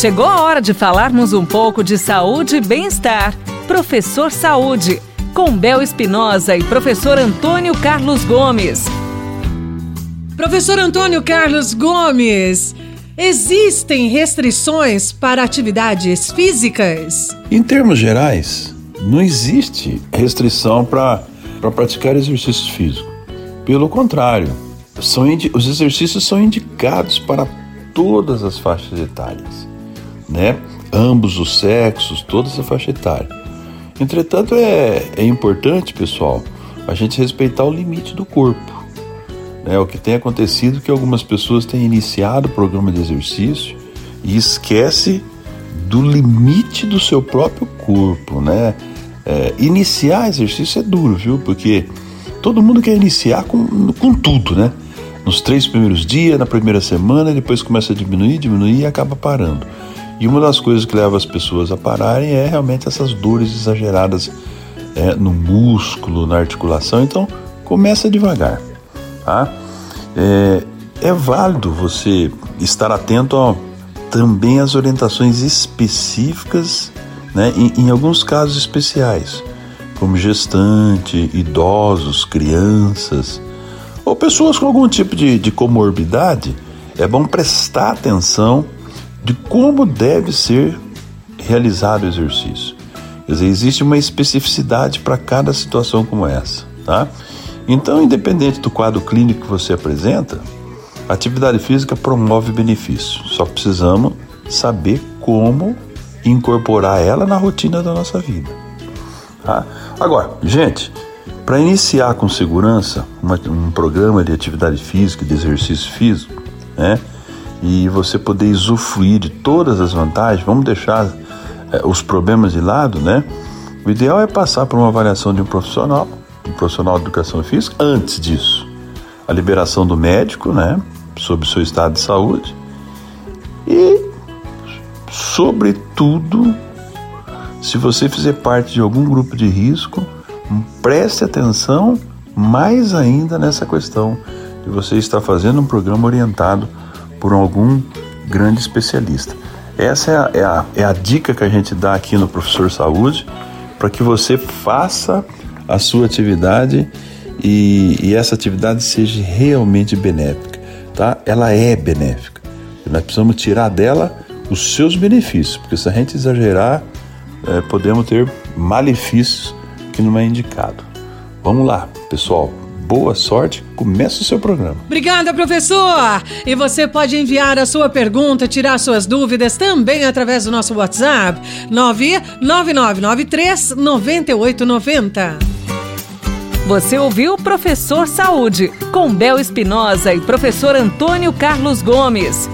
Chegou a hora de falarmos um pouco de saúde e bem-estar. Professor Saúde, com Bel Espinosa e professor Antônio Carlos Gomes. Professor Antônio Carlos Gomes, existem restrições para atividades físicas? Em termos gerais, não existe restrição para praticar exercício físico. Pelo contrário, são os exercícios são indicados para todas as faixas etárias, né? Ambos os sexos, toda essa faixa etária. Entretanto, é, é importante, pessoal, a gente respeitar o limite do corpo. Né? O que tem acontecido é que algumas pessoas têm iniciado o programa de exercício e esquece do limite do seu próprio corpo, né? É, iniciar exercício é duro, viu? Porque todo mundo quer iniciar com, com tudo, né? Nos três primeiros dias, na primeira semana, depois começa a diminuir, diminuir e acaba parando. E uma das coisas que leva as pessoas a pararem é realmente essas dores exageradas é, no músculo, na articulação. Então, começa devagar, tá? É, é válido você estar atento a, também às orientações específicas, né, em, em alguns casos especiais, como gestante, idosos, crianças ou pessoas com algum tipo de, de comorbidade. É bom prestar atenção de como deve ser realizado o exercício. Quer dizer, existe uma especificidade para cada situação como essa, tá? Então, independente do quadro clínico que você apresenta, a atividade física promove benefício. Só precisamos saber como incorporar ela na rotina da nossa vida. Tá? Agora, gente, para iniciar com segurança uma, um programa de atividade física, de exercício físico, né? E você poder usufruir de todas as vantagens, vamos deixar é, os problemas de lado, né? O ideal é passar por uma avaliação de um profissional, um profissional de educação física, antes disso. A liberação do médico, né? Sobre o seu estado de saúde. E, sobretudo, se você fizer parte de algum grupo de risco, preste atenção mais ainda nessa questão de você estar fazendo um programa orientado por algum grande especialista. Essa é a, é a, é a dica que a gente dá aqui no Professor Saúde para que você faça a sua atividade e, e, essa atividade seja realmente benéfica, tá? Ela é benéfica. Nós precisamos tirar dela os seus benefícios, porque se a gente exagerar, é, podemos ter malefícios que não é indicado. Vamos lá, pessoal boa sorte, comece o seu programa. Obrigada, professor! E você pode enviar a sua pergunta, tirar suas dúvidas também através do nosso WhatsApp 99993 9890. Você ouviu Professor Saúde, com Bel Espinosa e professor Antônio Carlos Gomes.